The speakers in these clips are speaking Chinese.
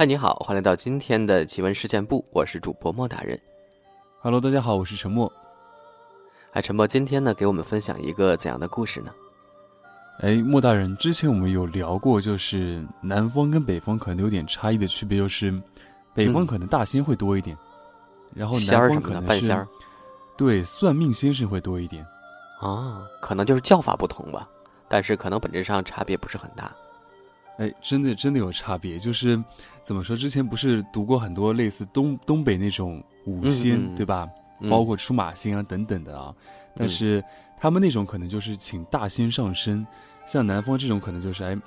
嗨，你好，欢迎来到今天的奇闻事件部，我是主播莫大人。Hello，大家好，我是陈默。哎，陈默，今天呢，给我们分享一个怎样的故事呢？哎，莫大人，之前我们有聊过，就是南方跟北方可能有点差异的区别，就是北方可能大仙会多一点，然后南方可能是半仙儿对算命先生会多一点。啊，可能就是叫法不同吧，但是可能本质上差别不是很大。哎，真的真的有差别，就是怎么说？之前不是读过很多类似东东北那种五仙，对吧？嗯包括出马仙啊等等的啊，但是他们那种可能就是请大仙上身，像南方这种可能就是哎，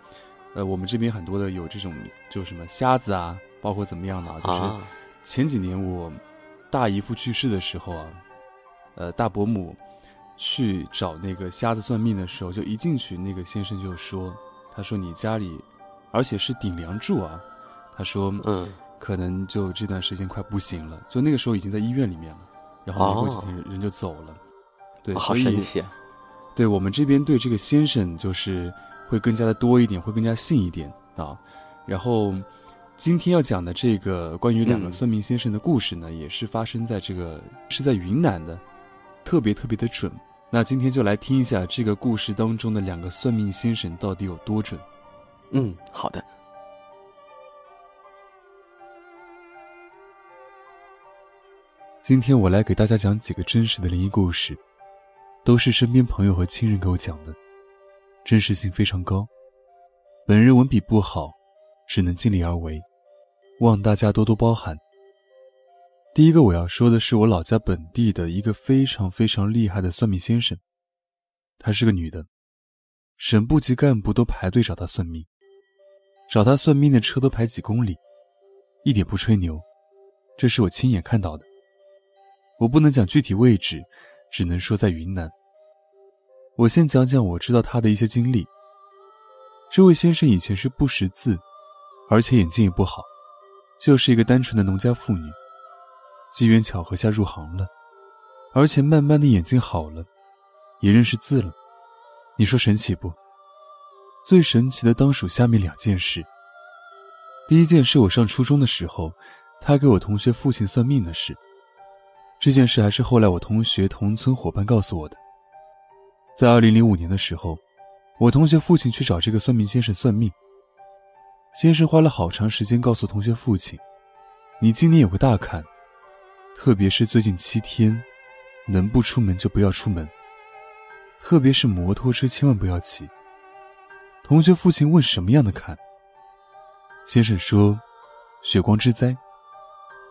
呃，我们这边很多的有这种就什么瞎子啊，包括怎么样的啊，就是啊，前几年我大姨夫去世的时候啊，呃，大伯母去找那个瞎子算命的时候，就一进去那个先生就说，他说你家里，而且是顶梁柱啊，他说嗯，可能就这段时间快不行了，就那个时候已经在医院里面了，然后没过几天人人就走了。对，哦好神奇啊。对我们这边对这个先生就是会更加的多一点，会更加信一点啊。然后今天要讲的这个关于两个嗯算命先生的故事呢，也是发生在这个是在云南的，特别特别的准。那今天就来听一下这个故事当中的两个算命先生到底有多准。嗯，好的。今天我来给大家讲几个真实的灵异故事，都是身边朋友和亲人给我讲的，真实性非常高。本人文笔不好，只能尽力而为，望大家多多包涵。第一个我要说的是我老家本地的一个非常非常厉害的算命先生，她是个女的，省部级干部都排队找她算命，找她算命的车都排几公里，一点不吹牛，这是我亲眼看到的。我不能讲具体位置，只能说在云南。我先讲讲我知道他的一些经历。这位先生以前是不识字，而且眼睛也不好，就是一个单纯的农家妇女。机缘巧合下入行了，而且慢慢的眼睛好了，也认识字了。你说神奇不？最神奇的当属下面两件事。第一件是我上初中的时候，他给我同学父亲算命的事。这件事还是后来我同学同村伙伴告诉我的。在二零零五年的时候，我同学父亲去找这个算命先生算命。先生花了好长时间告诉同学父亲：“你今年有个大坎，特别是最近七天，能不出门就不要出门，特别是摩托车千万不要骑。”同学父亲问什么样的坎？先生说：“血光之灾，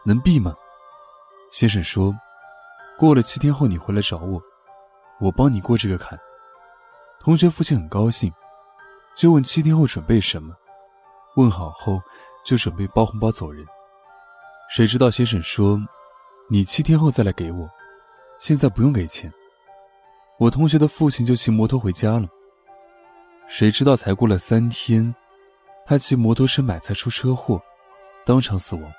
能避吗？”先生说：“过了七天后你回来找我，我帮你过这个坎。”同学父亲很高兴，就问七天后准备什么。问好后就准备包红包走人。谁知道先生说：“你七天后再来给我，现在不用给钱。”我同学的父亲就骑摩托回家了。谁知道才过了三天，他骑摩托车买菜出车祸，当场死亡。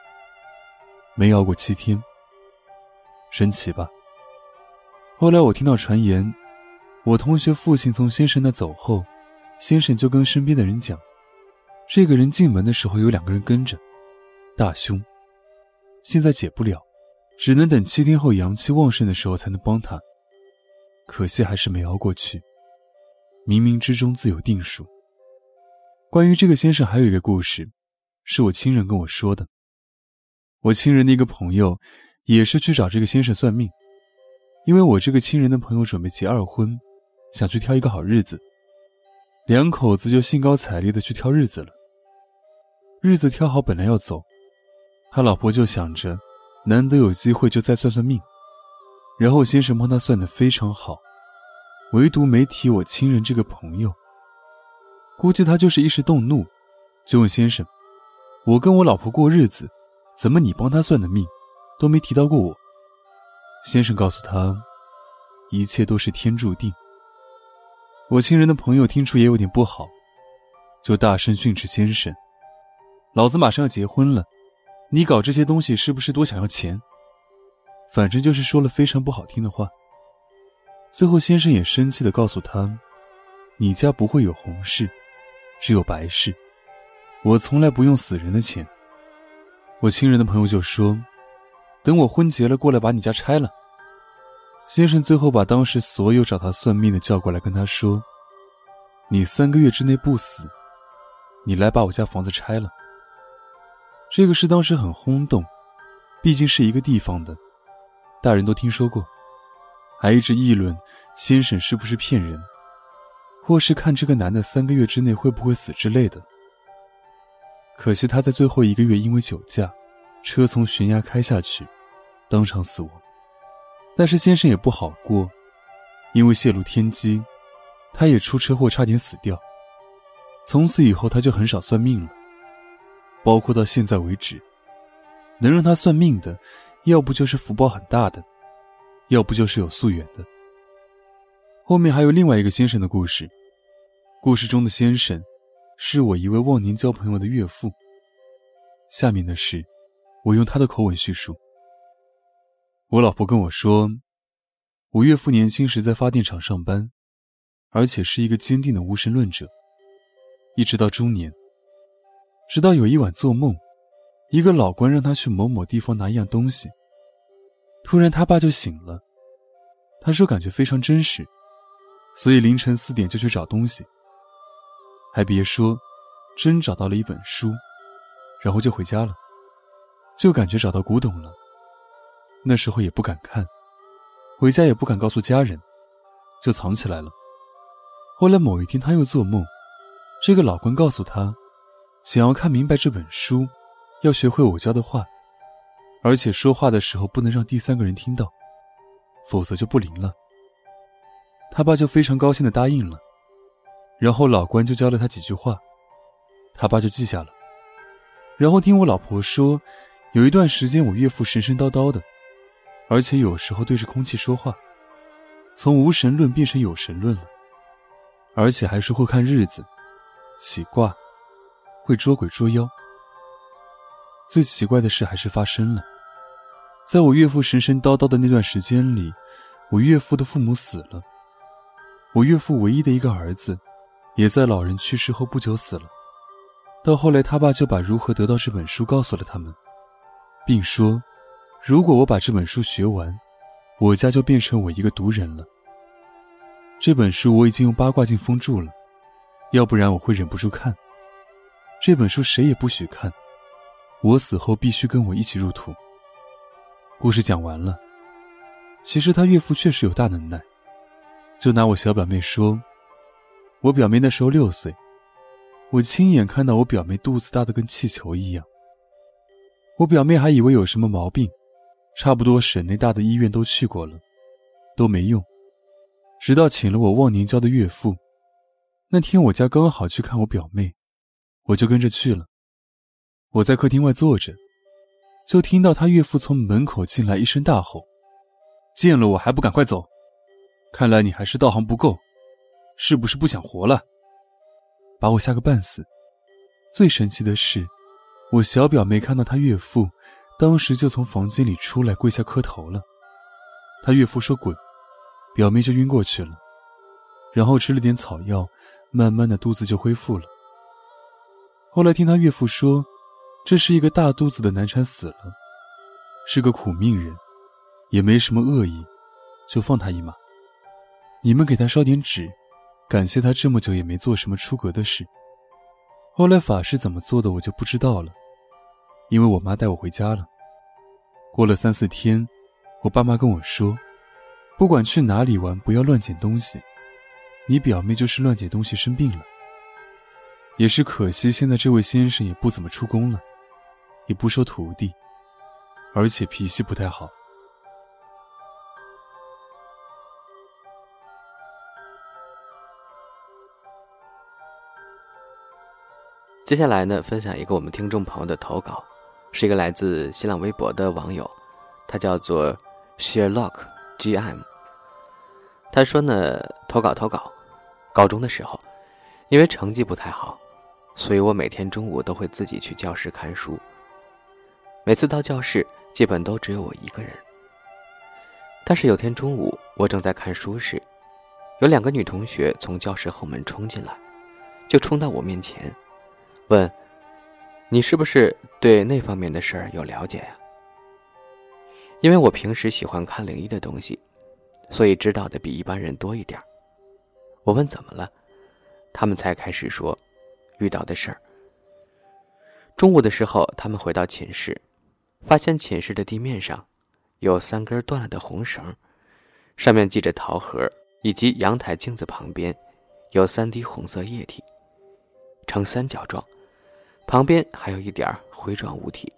没熬过七天。神奇吧？后来我听到传言，我同学父亲从先生那走后，先生就跟身边的人讲，这个人进门的时候有两个人跟着，大凶。现在解不了，只能等七天后阳气旺盛的时候才能帮他。可惜还是没熬过去。冥冥之中自有定数。关于这个先生还有一个故事，是我亲人跟我说的。我亲人的一个朋友。也是去找这个先生算命，因为我这个亲人的朋友准备结二婚，想去挑一个好日子，两口子就兴高采烈的去挑日子了。日子挑好，本来要走，他老婆就想着，难得有机会就再算算命，然后先生帮他算的非常好，唯独没提我亲人这个朋友。估计他就是一时动怒，就问先生：“我跟我老婆过日子，怎么你帮他算的命？”都没提到过我。先生告诉他，一切都是天注定。我亲人的朋友听出也有点不好，就大声训斥先生：“老子马上要结婚了，你搞这些东西是不是多想要钱？”反正就是说了非常不好听的话。最后，先生也生气的告诉他：“你家不会有红事，只有白事。我从来不用死人的钱，我亲人的朋友就说：“等我婚结了，过来把你家拆了。”先生最后把当时所有找他算命的叫过来，跟他说：“你三个月之内不死，你来把我家房子拆了。”这个事当时很轰动，毕竟是一个地方的，大人都听说过，还一直议论先生是不是骗人，或是看这个男的三个月之内会不会死之类的。可惜他在最后一个月因为酒驾，车从悬崖开下去，当场死亡。但是先生也不好过，因为泄露天机，他也出车祸差点死掉。从此以后他就很少算命了，包括到现在为止，能让他算命的，要不就是福报很大的，要不就是有宿缘的。后面还有另外一个先生的故事，故事中的先生。是我一位忘年交朋友的岳父。下面的事，我用他的口吻叙述。我老婆跟我说，我岳父年轻时在发电厂上班，而且是一个坚定的无神论者。一直到中年，直到有一晚做梦，一个老官让他去某某地方拿一样东西，突然他爸就醒了。他说感觉非常真实，所以凌晨四点就去找东西。还别说，真找到了一本书，然后就回家了，就感觉找到古董了。那时候也不敢看，回家也不敢告诉家人，就藏起来了。后来某一天他又做梦，这个老官告诉他，想要看明白这本书，要学会我教的话，而且说话的时候不能让第三个人听到，否则就不灵了。他爸就非常高兴的答应了。然后老关就教了他几句话，他爸就记下了。然后听我老婆说，有一段时间我岳父神神叨叨的，而且有时候对着空气说话，从无神论变成有神论了，而且还说会看日子、起卦、会捉鬼捉妖。最奇怪的事还是发生了，在我岳父神神叨叨的那段时间里，我岳父的父母死了，我岳父唯一的一个儿子。也在老人去世后不久死了。到后来，他爸就把如何得到这本书告诉了他们，并说：“如果我把这本书学完，我家就变成我一个独人了。这本书我已经用八卦镜封住了，要不然我会忍不住看。这本书谁也不许看，我死后必须跟我一起入土。”故事讲完了。其实他岳父确实有大能耐，就拿我小表妹说。我表妹那时候六岁，我亲眼看到我表妹肚子大的跟气球一样。我表妹还以为有什么毛病，差不多省内大的医院都去过了，都没用。直到请了我忘年交的岳父，那天我家刚好去看我表妹，我就跟着去了。我在客厅外坐着，就听到他岳父从门口进来，一声大吼：“见了我还不赶快走！看来你还是道行不够。”是不是不想活了？把我吓个半死。最神奇的是，我小表妹看到她岳父，当时就从房间里出来，跪下磕头了。他岳父说滚，表妹就晕过去了，然后吃了点草药，慢慢的肚子就恢复了。后来听他岳父说，这是一个大肚子的难产死了，是个苦命人，也没什么恶意，就放他一马。你们给他烧点纸。感谢他这么久也没做什么出格的事。后来法师怎么做的我就不知道了，因为我妈带我回家了。过了三四天，我爸妈跟我说，不管去哪里玩，不要乱捡东西。你表妹就是乱捡东西生病了。也是可惜，现在这位先生也不怎么出工了，也不收徒弟，而且脾气不太好。接下来呢，分享一个我们听众朋友的投稿，是一个来自新浪微博的网友，他叫做 Sherlock GM。他说呢，投稿投稿，高中的时候，因为成绩不太好，所以我每天中午都会自己去教室看书。每次到教室，基本都只有我一个人。但是有天中午，我正在看书时，有两个女同学从教室后门冲进来，就冲到我面前。问：“你是不是对那方面的事儿有了解呀？因为我平时喜欢看灵异的东西，所以知道的比一般人多一点我问怎么了，他们才开始说遇到的事儿。中午的时候，他们回到寝室，发现寝室的地面上有三根断了的红绳，上面系着桃核，以及阳台镜子旁边有三滴红色液体，呈三角状。旁边还有一点灰状物体，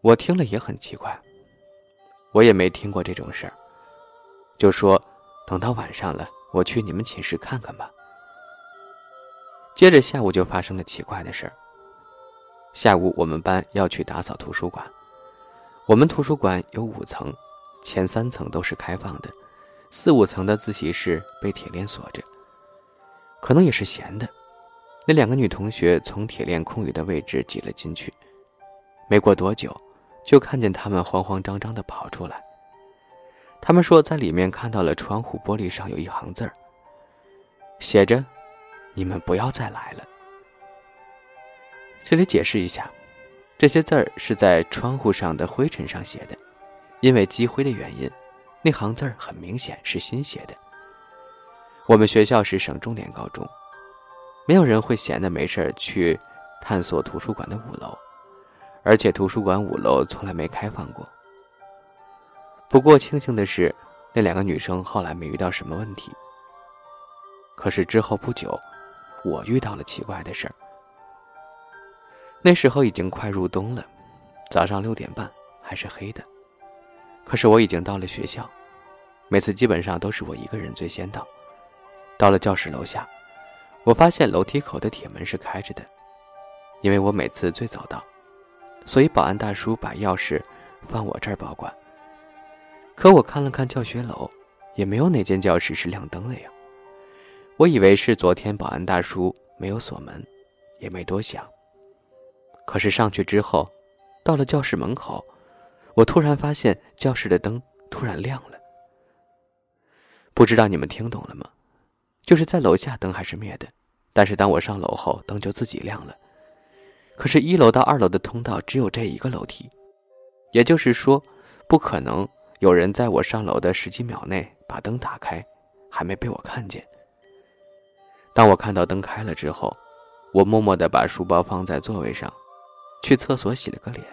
我听了也很奇怪，我也没听过这种事儿，就说等到晚上了，我去你们寝室看看吧。接着下午就发生了奇怪的事儿。下午我们班要去打扫图书馆，我们图书馆有五层，前三层都是开放的，四五层的自习室被铁链锁着，可能也是闲的。那两个女同学从铁链空余的位置挤了进去，没过多久，就看见他们慌慌张张地跑出来。他们说在里面看到了窗户玻璃上有一行字儿，写着：“你们不要再来了。”这里解释一下，这些字儿是在窗户上的灰尘上写的，因为积灰的原因，那行字儿很明显是新写的。我们学校是省重点高中。没有人会闲的没事去探索图书馆的五楼，而且图书馆五楼从来没开放过。不过庆幸的是，那两个女生后来没遇到什么问题。可是之后不久，我遇到了奇怪的事儿。那时候已经快入冬了，早上六点半还是黑的，可是我已经到了学校，每次基本上都是我一个人最先到。到了教室楼下。我发现楼梯口的铁门是开着的，因为我每次最早到，所以保安大叔把钥匙放我这儿保管。可我看了看教学楼，也没有哪间教室是亮灯的呀。我以为是昨天保安大叔没有锁门，也没多想。可是上去之后，到了教室门口，我突然发现教室的灯突然亮了。不知道你们听懂了吗？就是在楼下灯还是灭的，但是当我上楼后，灯就自己亮了。可是，一楼到二楼的通道只有这一个楼梯，也就是说，不可能有人在我上楼的十几秒内把灯打开，还没被我看见。当我看到灯开了之后，我默默地把书包放在座位上，去厕所洗了个脸，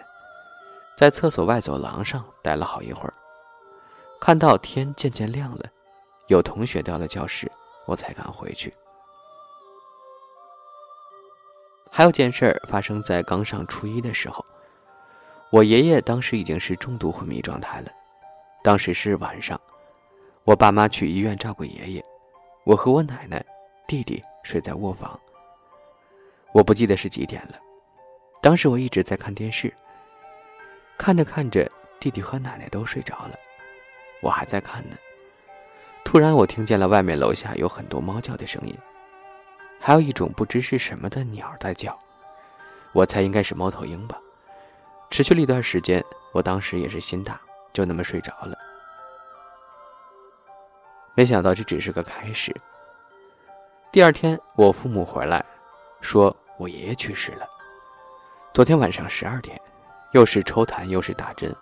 在厕所外走廊上待了好一会儿，看到天渐渐亮了，有同学到了教室。我才敢回去。还有件事儿发生在刚上初一的时候，我爷爷当时已经是重度昏迷状态了。当时是晚上，我爸妈去医院照顾爷爷，我和我奶奶、弟弟睡在卧房。我不记得是几点了，当时我一直在看电视，看着看着，弟弟和奶奶都睡着了，我还在看呢。突然，我听见了外面楼下有很多猫叫的声音，还有一种不知是什么的鸟在叫，我猜应该是猫头鹰吧。持续了一段时间，我当时也是心大，就那么睡着了。没想到这只是个开始。第二天，我父母回来，说我爷爷去世了。昨天晚上十二点，又是抽痰又是打针，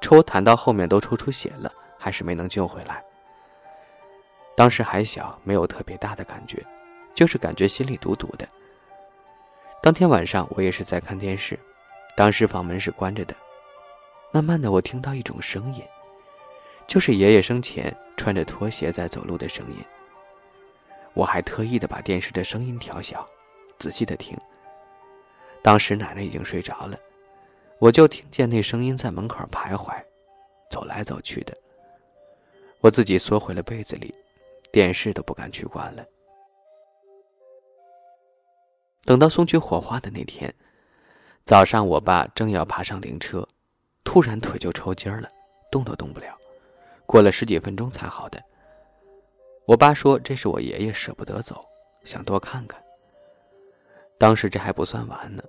抽痰到后面都抽出血了，还是没能救回来。当时还小，没有特别大的感觉，就是感觉心里堵堵的。当天晚上我也是在看电视，当时房门是关着的。慢慢的，我听到一种声音，就是爷爷生前穿着拖鞋在走路的声音。我还特意的把电视的声音调小，仔细的听。当时奶奶已经睡着了，我就听见那声音在门口徘徊，走来走去的。我自己缩回了被子里。电视都不敢去关了。等到送去火化的那天，早上我爸正要爬上灵车，突然腿就抽筋了，动都动不了，过了十几分钟才好的。我爸说这是我爷爷舍不得走，想多看看。当时这还不算完呢，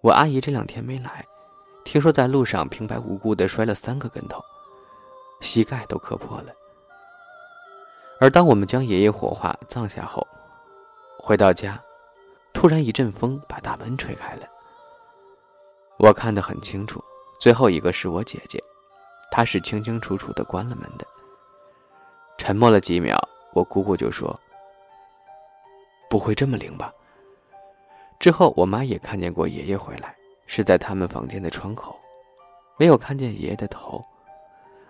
我阿姨这两天没来，听说在路上平白无故的摔了三个跟头，膝盖都磕破了。而当我们将爷爷火化葬下后，回到家，突然一阵风把大门吹开了。我看得很清楚，最后一个是我姐姐，她是清清楚楚的关了门的。沉默了几秒，我姑姑就说：“不会这么灵吧？”之后我妈也看见过爷爷回来，是在他们房间的窗口，没有看见爷爷的头。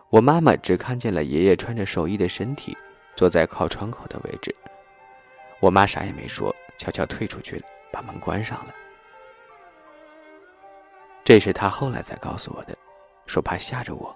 我妈妈只看见了爷爷穿着寿衣的身体，坐在靠窗口的位置。我妈啥也没说，悄悄退出去了，把门关上了。这是她后来才告诉我的，说怕吓着我。